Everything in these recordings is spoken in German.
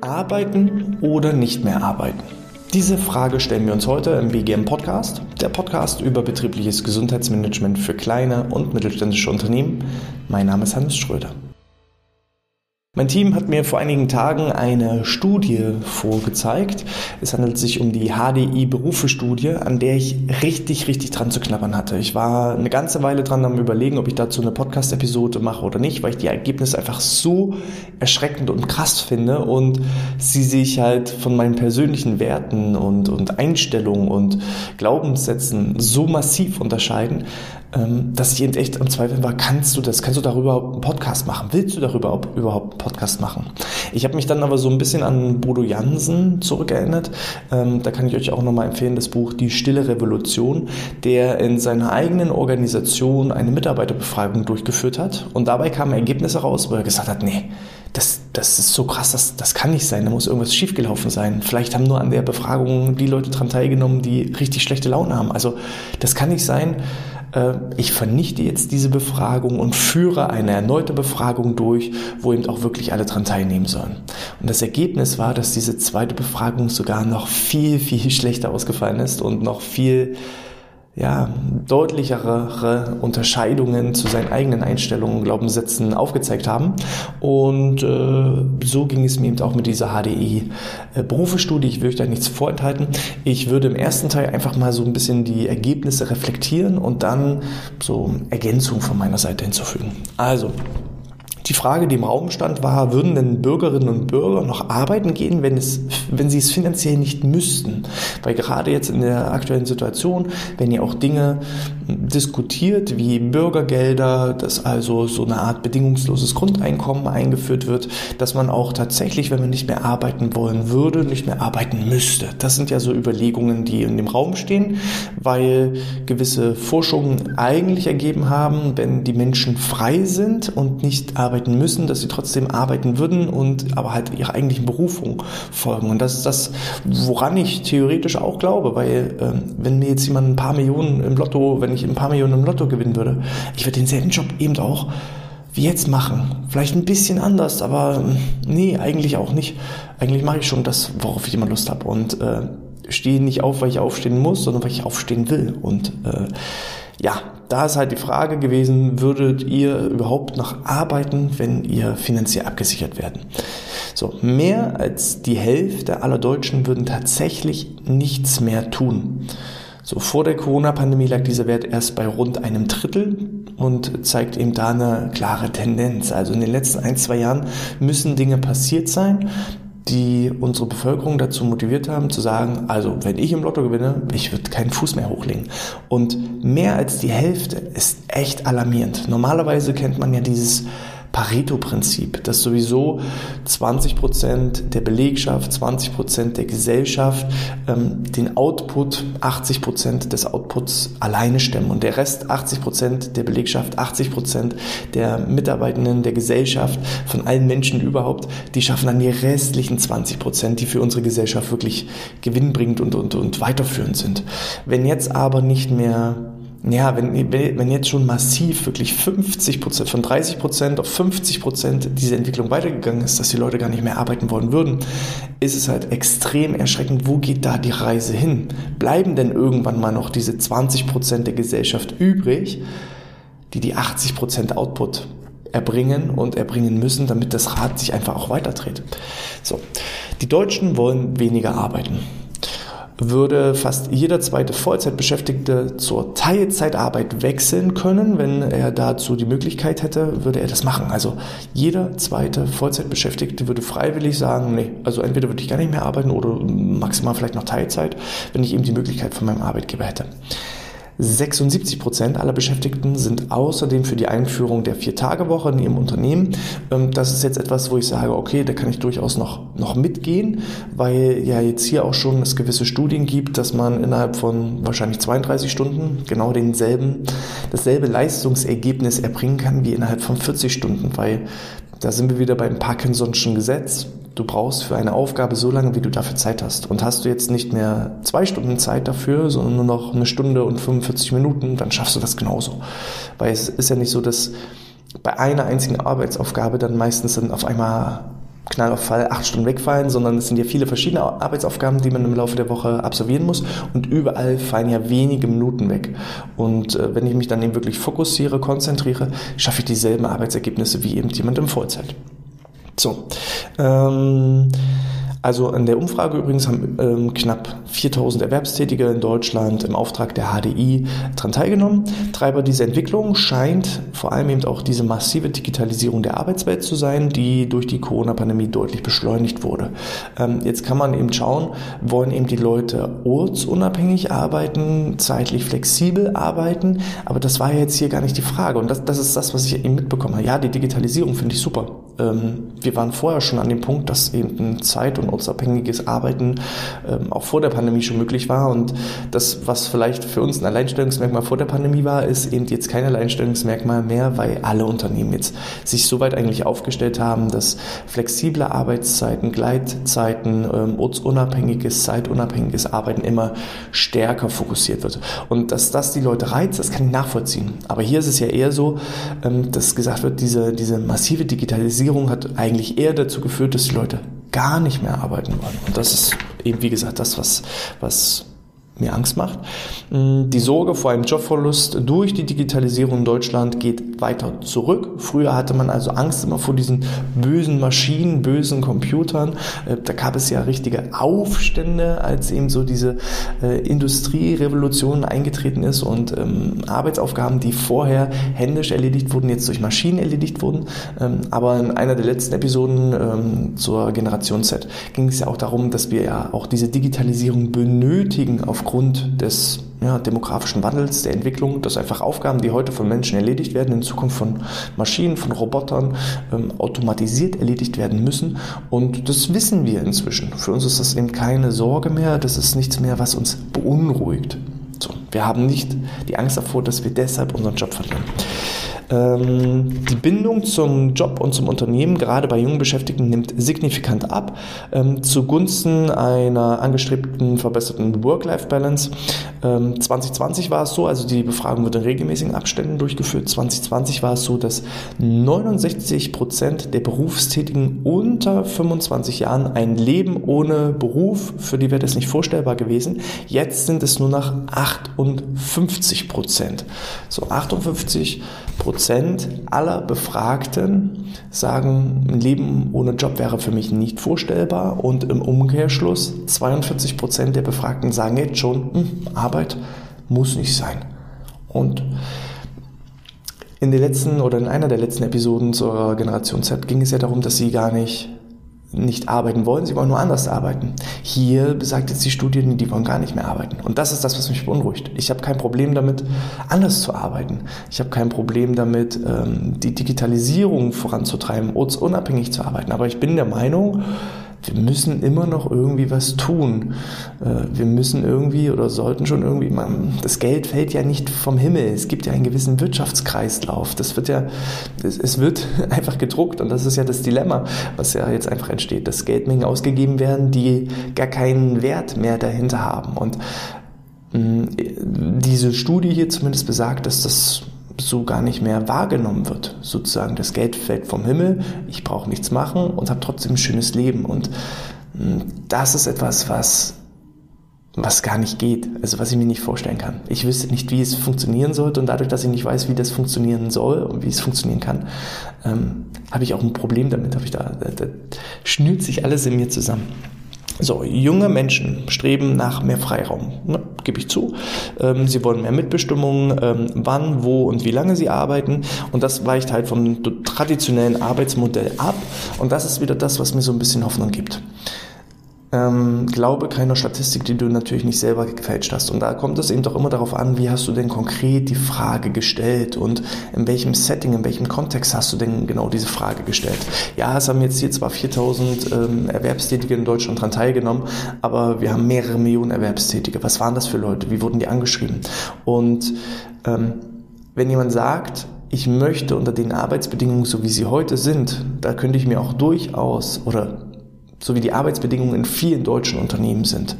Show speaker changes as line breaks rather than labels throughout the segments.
Arbeiten oder nicht mehr arbeiten? Diese Frage stellen wir uns heute im BGM Podcast, der Podcast über betriebliches Gesundheitsmanagement für kleine und mittelständische Unternehmen. Mein Name ist Hannes Schröder. Mein Team hat mir vor einigen Tagen eine Studie vorgezeigt. Es handelt sich um die HDI Berufe-Studie, an der ich richtig, richtig dran zu knabbern hatte. Ich war eine ganze Weile dran am überlegen, ob ich dazu eine Podcast-Episode mache oder nicht, weil ich die Ergebnisse einfach so erschreckend und krass finde und sie sich halt von meinen persönlichen Werten und, und Einstellungen und Glaubenssätzen so massiv unterscheiden, dass ich eben echt am Zweifeln war, kannst du das, kannst du darüber einen Podcast machen? Willst du darüber überhaupt einen Podcast machen? Ich habe mich dann aber so ein bisschen an Bodo Jansen zurückerinnert. Ähm, da kann ich euch auch nochmal empfehlen, das Buch Die Stille Revolution, der in seiner eigenen Organisation eine Mitarbeiterbefragung durchgeführt hat. Und dabei kamen Ergebnisse raus, wo er gesagt hat, nee, das, das ist so krass, das, das kann nicht sein, da muss irgendwas schiefgelaufen sein. Vielleicht haben nur an der Befragung die Leute dran teilgenommen, die richtig schlechte Laune haben. Also das kann nicht sein. Äh, ich vernichte jetzt diese Befragung und führe eine erneute Befragung durch, wo eben auch wirklich alle dran teilnehmen sollen. Und das Ergebnis war, dass diese zweite Befragung sogar noch viel, viel schlechter ausgefallen ist und noch viel ja, deutlichere Unterscheidungen zu seinen eigenen Einstellungen Glaubenssätzen aufgezeigt haben. Und äh, so ging es mir eben auch mit dieser HDI-Berufestudie. Äh, ich will euch da nichts vorenthalten. Ich würde im ersten Teil einfach mal so ein bisschen die Ergebnisse reflektieren und dann so Ergänzungen von meiner Seite hinzufügen. Also, die Frage, die im Raum stand, war, würden denn Bürgerinnen und Bürger noch arbeiten gehen, wenn, es, wenn sie es finanziell nicht müssten? Weil gerade jetzt in der aktuellen Situation, wenn ihr auch Dinge diskutiert wie Bürgergelder, dass also so eine Art bedingungsloses Grundeinkommen eingeführt wird, dass man auch tatsächlich, wenn man nicht mehr arbeiten wollen würde, nicht mehr arbeiten müsste. Das sind ja so Überlegungen, die in dem Raum stehen, weil gewisse Forschungen eigentlich ergeben haben, wenn die Menschen frei sind und nicht arbeiten, müssen, dass sie trotzdem arbeiten würden und aber halt ihrer eigentlichen Berufung folgen. Und das ist das, woran ich theoretisch auch glaube, weil ähm, wenn mir jetzt jemand ein paar Millionen im Lotto, wenn ich ein paar Millionen im Lotto gewinnen würde, ich würde denselben Job eben auch wie jetzt machen. Vielleicht ein bisschen anders, aber ähm, nee, eigentlich auch nicht. Eigentlich mache ich schon das, worauf ich immer Lust habe und äh, stehe nicht auf, weil ich aufstehen muss, sondern weil ich aufstehen will. Und äh, ja, da ist halt die Frage gewesen, würdet ihr überhaupt noch arbeiten, wenn ihr finanziell abgesichert werden? So, mehr als die Hälfte aller Deutschen würden tatsächlich nichts mehr tun. So, vor der Corona-Pandemie lag dieser Wert erst bei rund einem Drittel und zeigt eben da eine klare Tendenz. Also in den letzten ein, zwei Jahren müssen Dinge passiert sein, die unsere Bevölkerung dazu motiviert haben, zu sagen, also wenn ich im Lotto gewinne, ich würde keinen Fuß mehr hochlegen. Und mehr als die Hälfte ist echt alarmierend. Normalerweise kennt man ja dieses Pareto-Prinzip, dass sowieso 20 Prozent der Belegschaft, 20 Prozent der Gesellschaft ähm, den Output, 80 Prozent des Outputs alleine stemmen und der Rest, 80 Prozent der Belegschaft, 80 Prozent der Mitarbeitenden der Gesellschaft, von allen Menschen überhaupt, die schaffen dann die restlichen 20 Prozent, die für unsere Gesellschaft wirklich gewinnbringend und, und, und weiterführend sind. Wenn jetzt aber nicht mehr ja, wenn, wenn jetzt schon massiv wirklich 50 Prozent, von 30 Prozent auf 50 Prozent diese Entwicklung weitergegangen ist, dass die Leute gar nicht mehr arbeiten wollen würden, ist es halt extrem erschreckend, wo geht da die Reise hin? Bleiben denn irgendwann mal noch diese 20 Prozent der Gesellschaft übrig, die die 80 Prozent Output erbringen und erbringen müssen, damit das Rad sich einfach auch weiterdreht? So. Die Deutschen wollen weniger arbeiten würde fast jeder zweite Vollzeitbeschäftigte zur Teilzeitarbeit wechseln können. Wenn er dazu die Möglichkeit hätte, würde er das machen. Also jeder zweite Vollzeitbeschäftigte würde freiwillig sagen, nee, also entweder würde ich gar nicht mehr arbeiten oder maximal vielleicht noch Teilzeit, wenn ich eben die Möglichkeit von meinem Arbeitgeber hätte. 76 Prozent aller Beschäftigten sind außerdem für die Einführung der Vier-Tage-Woche in ihrem Unternehmen. Ähm, das ist jetzt etwas, wo ich sage, okay, da kann ich durchaus noch, noch mitgehen, weil ja jetzt hier auch schon es gewisse Studien gibt, dass man innerhalb von wahrscheinlich 32 Stunden genau denselben, dasselbe Leistungsergebnis erbringen kann wie innerhalb von 40 Stunden, weil da sind wir wieder beim Parkinson'schen Gesetz. Du brauchst für eine Aufgabe so lange, wie du dafür Zeit hast. Und hast du jetzt nicht mehr zwei Stunden Zeit dafür, sondern nur noch eine Stunde und 45 Minuten, dann schaffst du das genauso. Weil es ist ja nicht so, dass bei einer einzigen Arbeitsaufgabe dann meistens dann auf einmal Knall auf Fall acht Stunden wegfallen, sondern es sind ja viele verschiedene Arbeitsaufgaben, die man im Laufe der Woche absolvieren muss und überall fallen ja wenige Minuten weg. Und äh, wenn ich mich dann eben wirklich fokussiere, konzentriere, schaffe ich dieselben Arbeitsergebnisse wie eben jemand im Vollzeit. So. Ähm, also an der Umfrage übrigens haben ähm, knapp 4000 Erwerbstätige in Deutschland im Auftrag der HDI daran teilgenommen. Treiber dieser Entwicklung scheint vor allem eben auch diese massive Digitalisierung der Arbeitswelt zu sein, die durch die Corona-Pandemie deutlich beschleunigt wurde. Ähm, jetzt kann man eben schauen, wollen eben die Leute ortsunabhängig arbeiten, zeitlich flexibel arbeiten, aber das war ja jetzt hier gar nicht die Frage und das, das ist das, was ich eben mitbekommen habe. Ja, die Digitalisierung finde ich super. Ähm, wir waren vorher schon an dem Punkt, dass eben ein Zeit- und ortsabhängiges Arbeiten ähm, auch vor der Pandemie schon möglich war. Und das, was vielleicht für uns ein Alleinstellungsmerkmal vor der Pandemie war, ist eben jetzt kein Alleinstellungsmerkmal mehr, weil alle Unternehmen jetzt sich so weit eigentlich aufgestellt haben, dass flexible Arbeitszeiten, Gleitzeiten, ähm, ortsunabhängiges, zeitunabhängiges Arbeiten immer stärker fokussiert wird. Und dass das die Leute reizt, das kann ich nachvollziehen. Aber hier ist es ja eher so, dass gesagt wird, diese, diese massive Digitalisierung hat eigentlich eher dazu geführt, dass die Leute gar nicht mehr arbeiten wollen. Und das ist eben, wie gesagt, das, was, was mir Angst macht. Mm, die Sorge vor einem Jobverlust durch die Digitalisierung in Deutschland geht weiter zurück. Früher hatte man also Angst immer vor diesen bösen Maschinen, bösen Computern. Äh, da gab es ja richtige Aufstände, als eben so diese äh, Industrierevolution eingetreten ist und ähm, Arbeitsaufgaben, die vorher händisch erledigt wurden, jetzt durch Maschinen erledigt wurden. Ähm, aber in einer der letzten Episoden ähm, zur Generation Z ging es ja auch darum, dass wir ja auch diese Digitalisierung benötigen aufgrund aufgrund des ja, demografischen Wandels, der Entwicklung, dass einfach Aufgaben, die heute von Menschen erledigt werden, in Zukunft von Maschinen, von Robotern ähm, automatisiert erledigt werden müssen. Und das wissen wir inzwischen. Für uns ist das eben keine Sorge mehr, das ist nichts mehr, was uns beunruhigt. So, wir haben nicht die Angst davor, dass wir deshalb unseren Job verlieren. Ähm, die Bindung zum Job und zum Unternehmen, gerade bei jungen Beschäftigten, nimmt signifikant ab, ähm, zugunsten einer angestrebten verbesserten Work-Life-Balance. Ähm, 2020 war es so, also die Befragung wird in regelmäßigen Abständen durchgeführt. 2020 war es so, dass 69 Prozent der Berufstätigen unter 25 Jahren ein Leben ohne Beruf, für die wäre das nicht vorstellbar gewesen. Jetzt sind es nur noch 58 Prozent. So 58 Prozent aller Befragten sagen, ein Leben ohne Job wäre für mich nicht vorstellbar. Und im Umkehrschluss 42 Prozent der Befragten sagen jetzt schon, hm, Arbeit muss nicht sein. Und in der letzten oder in einer der letzten Episoden zur Generation Z ging es ja darum, dass sie gar nicht nicht arbeiten wollen, sie wollen nur anders arbeiten. Hier besagt jetzt die Studie, die wollen gar nicht mehr arbeiten. Und das ist das, was mich beunruhigt. Ich habe kein Problem damit, anders zu arbeiten. Ich habe kein Problem damit, ähm, die Digitalisierung voranzutreiben, unabhängig zu arbeiten. Aber ich bin der Meinung, wir müssen immer noch irgendwie was tun. Äh, wir müssen irgendwie oder sollten schon irgendwie, das Geld fällt ja nicht vom Himmel. Es gibt ja einen gewissen Wirtschaftskreislauf. Das wird ja, es wird einfach gedruckt und das ist ja das Dilemma, was ja jetzt einfach entsteht, dass Geldmengen ausgegeben werden, die gar keinen Wert mehr dahinter haben. Und diese Studie hier zumindest besagt, dass das so gar nicht mehr wahrgenommen wird. Sozusagen das Geld fällt vom Himmel, ich brauche nichts machen und habe trotzdem ein schönes Leben. Und hm, das ist etwas, was, was gar nicht geht, also was ich mir nicht vorstellen kann. Ich wüsste nicht, wie es funktionieren sollte und dadurch, dass ich nicht weiß, wie das funktionieren soll und wie es funktionieren kann, ähm, habe ich auch ein Problem damit. Habe ich da, da, da schnürt sich alles in mir zusammen. So, junge Menschen streben nach mehr Freiraum, ne, gebe ich zu. Ähm, sie wollen mehr Mitbestimmung, ähm, wann, wo und wie lange sie arbeiten. Und das weicht halt vom traditionellen Arbeitsmodell ab. Und das ist wieder das, was mir so ein bisschen Hoffnung gibt. Ähm, glaube keiner Statistik, die du natürlich nicht selber gefälscht hast. Und da kommt es eben doch immer darauf an, wie hast du denn konkret die Frage gestellt und in welchem Setting, in welchem Kontext hast du denn genau diese Frage gestellt. Ja, es haben jetzt hier zwar 4000 ähm, Erwerbstätige in Deutschland daran teilgenommen, aber wir haben mehrere Millionen Erwerbstätige. Was waren das für Leute? Wie wurden die angeschrieben? Und ähm, wenn jemand sagt, ich möchte unter den Arbeitsbedingungen, so wie sie heute sind, da könnte ich mir auch durchaus oder so wie die Arbeitsbedingungen in vielen deutschen Unternehmen sind,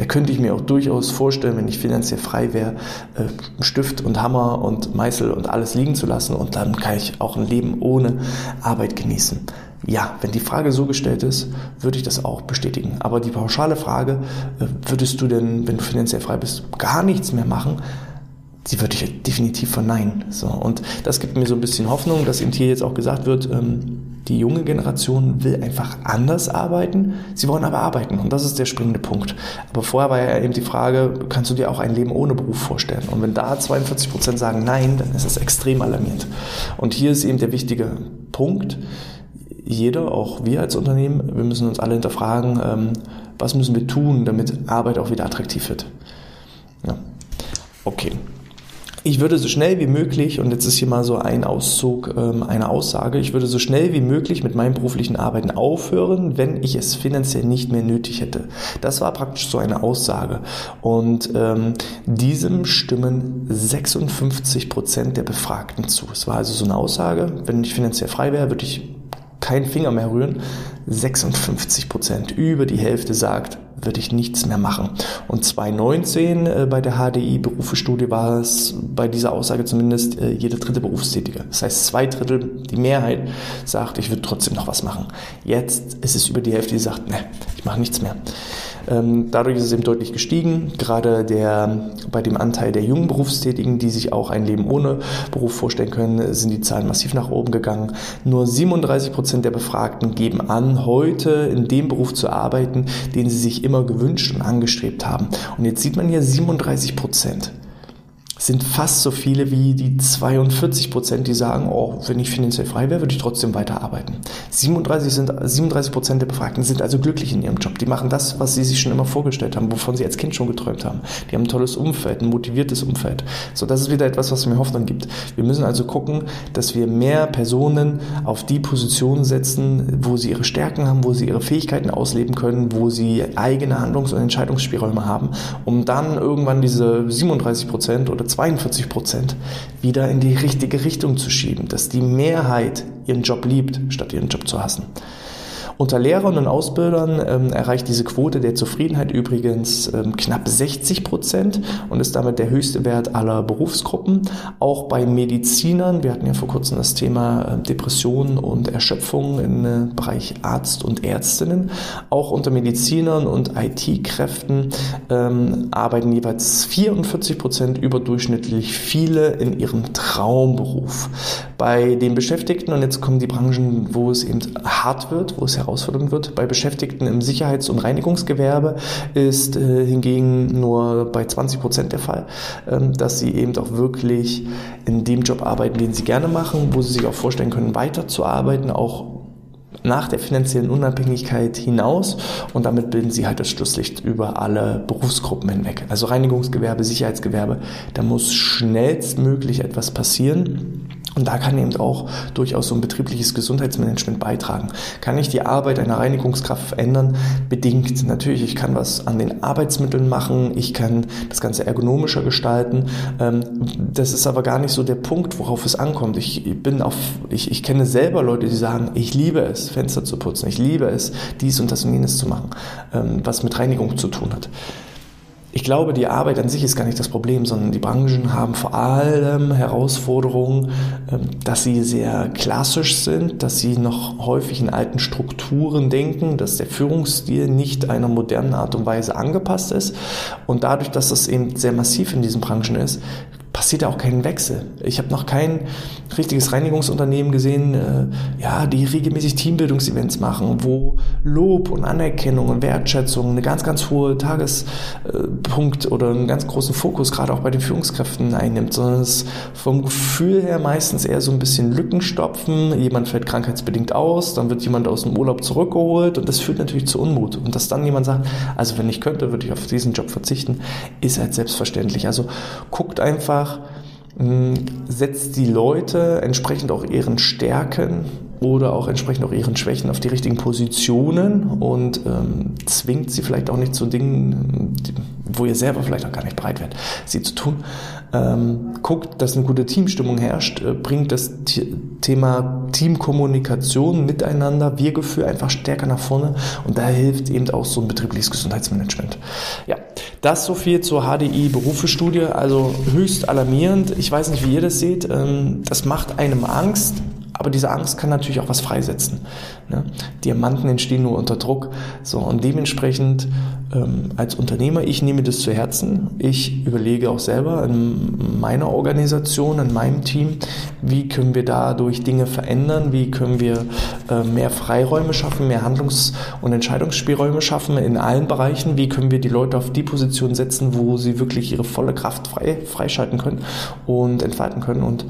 Da könnte ich mir auch durchaus vorstellen, wenn ich finanziell frei wäre, äh, Stift und Hammer und Meißel und alles liegen zu lassen und dann kann ich auch ein Leben ohne Arbeit genießen. Ja, wenn die Frage so gestellt ist, würde ich das auch bestätigen. Aber die pauschale Frage, äh, würdest du denn, wenn du finanziell frei bist, gar nichts mehr machen? Die würde ich definitiv verneinen. So, und das gibt mir so ein bisschen Hoffnung, dass eben hier jetzt auch gesagt wird, ähm, die junge Generation will einfach anders arbeiten. Sie wollen aber arbeiten und das ist der springende Punkt. Aber vorher war ja eben die Frage, kannst du dir auch ein Leben ohne Beruf vorstellen? Und wenn da 42 Prozent sagen nein, dann ist es extrem alarmierend. Und hier ist eben der wichtige Punkt jeder, auch wir als Unternehmen, wir müssen uns alle hinterfragen, ähm, was müssen wir tun, damit Arbeit auch wieder attraktiv wird. Ja. Okay. Ich würde so schnell wie möglich, und jetzt ist hier mal so ein Auszug ähm, einer Aussage, ich würde so schnell wie möglich mit meinem beruflichen Arbeiten aufhören, wenn ich es finanziell nicht mehr nötig hätte. Das war praktisch so eine Aussage. Und ähm, diesem stimmen 56 Prozent der Befragten zu. Es war also so eine Aussage, wenn ich finanziell frei wäre, würde ich keinen Finger mehr rühren. 56 Prozent, über die Hälfte sagt, würde ich nichts mehr machen. Und 2019 äh, bei der HDI Berufestudie war es bei dieser Aussage zumindest äh, jede dritte Berufstätige. Das heißt, zwei Drittel, die Mehrheit sagt, ich würde trotzdem noch was machen. Jetzt ist es über die Hälfte, die sagt, ne, ich mache nichts mehr. Ähm, dadurch ist es eben deutlich gestiegen, gerade der, bei dem Anteil der jungen Berufstätigen, die sich auch ein Leben ohne Beruf vorstellen können, sind die Zahlen massiv nach oben gegangen. Nur 37 Prozent der Befragten geben an, heute in dem Beruf zu arbeiten, den sie sich immer gewünscht und angestrebt haben. Und jetzt sieht man hier 37 Prozent sind fast so viele wie die 42 Prozent, die sagen, oh, wenn ich finanziell frei wäre, würde ich trotzdem weiterarbeiten. 37 sind, 37 Prozent der Befragten sind also glücklich in ihrem Job. Die machen das, was sie sich schon immer vorgestellt haben, wovon sie als Kind schon geträumt haben. Die haben ein tolles Umfeld, ein motiviertes Umfeld. So, das ist wieder etwas, was mir Hoffnung gibt. Wir müssen also gucken, dass wir mehr Personen auf die Position setzen, wo sie ihre Stärken haben, wo sie ihre Fähigkeiten ausleben können, wo sie eigene Handlungs- und Entscheidungsspielräume haben, um dann irgendwann diese 37 Prozent oder 42 Prozent wieder in die richtige Richtung zu schieben, dass die Mehrheit ihren Job liebt, statt ihren Job zu hassen. Unter Lehrern und Ausbildern ähm, erreicht diese Quote der Zufriedenheit übrigens ähm, knapp 60 Prozent und ist damit der höchste Wert aller Berufsgruppen. Auch bei Medizinern, wir hatten ja vor kurzem das Thema äh, Depressionen und Erschöpfung im äh, Bereich Arzt und Ärztinnen. Auch unter Medizinern und IT-Kräften ähm, arbeiten jeweils 44 Prozent überdurchschnittlich viele in ihrem Traumberuf. Bei den Beschäftigten, und jetzt kommen die Branchen, wo es eben hart wird, wo es heraus herausfordernd wird. Bei Beschäftigten im Sicherheits- und Reinigungsgewerbe ist äh, hingegen nur bei 20 Prozent der Fall, ähm, dass sie eben auch wirklich in dem Job arbeiten, den sie gerne machen, wo sie sich auch vorstellen können, weiterzuarbeiten, auch nach der finanziellen Unabhängigkeit hinaus und damit bilden sie halt das Schlusslicht über alle Berufsgruppen hinweg. Also Reinigungsgewerbe, Sicherheitsgewerbe, da muss schnellstmöglich etwas passieren. Und da kann eben auch durchaus so ein betriebliches Gesundheitsmanagement beitragen. Kann ich die Arbeit einer Reinigungskraft verändern? Bedingt. Natürlich, ich kann was an den Arbeitsmitteln machen, ich kann das Ganze ergonomischer gestalten. Ähm, das ist aber gar nicht so der Punkt, worauf es ankommt. Ich bin auf, ich, ich kenne selber Leute, die sagen, ich liebe es, Fenster zu putzen, ich liebe es, dies und das und jenes zu machen, ähm, was mit Reinigung zu tun hat. Ich glaube, die Arbeit an sich ist gar nicht das Problem, sondern die Branchen haben vor allem Herausforderungen, ähm, dass sie sehr klassisch sind, dass sie noch häufig in alten Strukturen denken, dass der Führungsstil nicht einer modernen Art und Weise angepasst ist. Und dadurch, dass das eben sehr massiv in diesen Branchen ist, passiert auch kein Wechsel. Ich habe noch kein richtiges Reinigungsunternehmen gesehen, äh, ja, die regelmäßig Teambildungsevents machen, wo Lob und Anerkennung und Wertschätzung eine ganz, ganz hohe Tagespunkt oder einen ganz großen Fokus gerade auch bei den Führungskräften einnimmt, sondern es vom Gefühl her meistens eher so ein bisschen Lücken stopfen. Jemand fällt krankheitsbedingt aus, dann wird jemand aus dem Urlaub zurückgeholt und das führt natürlich zu Unmut. Und dass dann jemand sagt, also wenn ich könnte, würde ich auf diesen Job verzichten, ist halt selbstverständlich. Also guckt einfach, hm, setzt die Leute entsprechend auch ihren Stärken oder auch entsprechend auch ihren Schwächen auf die richtigen Positionen und ähm, zwingt sie vielleicht auch nicht zu Dingen, wo ihr selber vielleicht auch gar nicht bereit werdet, sie zu tun. Ähm, guckt, dass eine gute Teamstimmung herrscht, äh, bringt das Thema Teamkommunikation miteinander, Wir-Gefühl einfach stärker nach vorne und da hilft eben auch so ein betriebliches Gesundheitsmanagement. Ja, das so viel zur HDI-Berufestudie, also höchst alarmierend. Ich weiß nicht, wie ihr das seht. Ähm, das macht einem Angst, aber diese Angst kann natürlich auch was freisetzen. Ne? Diamanten entstehen nur unter Druck. So, und dementsprechend ähm, als Unternehmer, ich nehme das zu Herzen. Ich überlege auch selber in meiner Organisation, in meinem Team, wie können wir dadurch Dinge verändern, wie können wir äh, mehr Freiräume schaffen, mehr Handlungs- und Entscheidungsspielräume schaffen in allen Bereichen, wie können wir die Leute auf die Position setzen, wo sie wirklich ihre volle Kraft frei, freischalten können und entfalten können. Und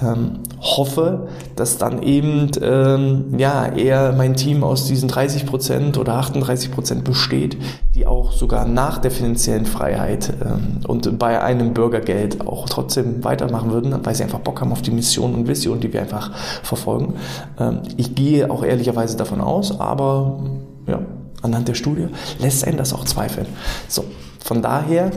ähm, hoffe, dass dann eben ähm, ja eher mein Team aus diesen 30 Prozent oder 38 Prozent besteht, die auch sogar nach der finanziellen Freiheit ähm, und bei einem Bürgergeld auch trotzdem weitermachen würden, weil sie einfach Bock haben auf die Mission und Vision, die wir einfach verfolgen. Ähm, ich gehe auch ehrlicherweise davon aus, aber ja, anhand der Studie lässt einen das auch zweifeln. So, von daher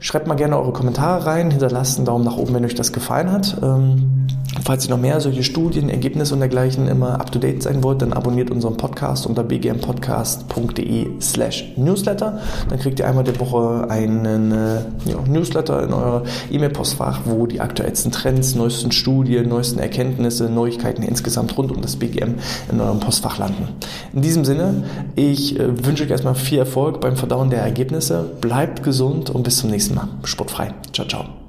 Schreibt mal gerne eure Kommentare rein, hinterlasst einen Daumen nach oben, wenn euch das gefallen hat. Ähm, falls ihr noch mehr solche Studien, Ergebnisse und dergleichen immer up to date sein wollt, dann abonniert unseren Podcast unter bgmpodcast.de slash newsletter. Dann kriegt ihr einmal die Woche einen äh, ja, Newsletter in euer E-Mail-Postfach, wo die aktuellsten Trends, neuesten Studien, neuesten Erkenntnisse, Neuigkeiten insgesamt rund um das BGM in eurem Postfach landen. In diesem Sinne, ich äh, wünsche euch erstmal viel Erfolg beim Verdauen der Ergebnisse. Bleibt gesund und bis zum nächsten Mal. Sportfrei. Ciao, ciao.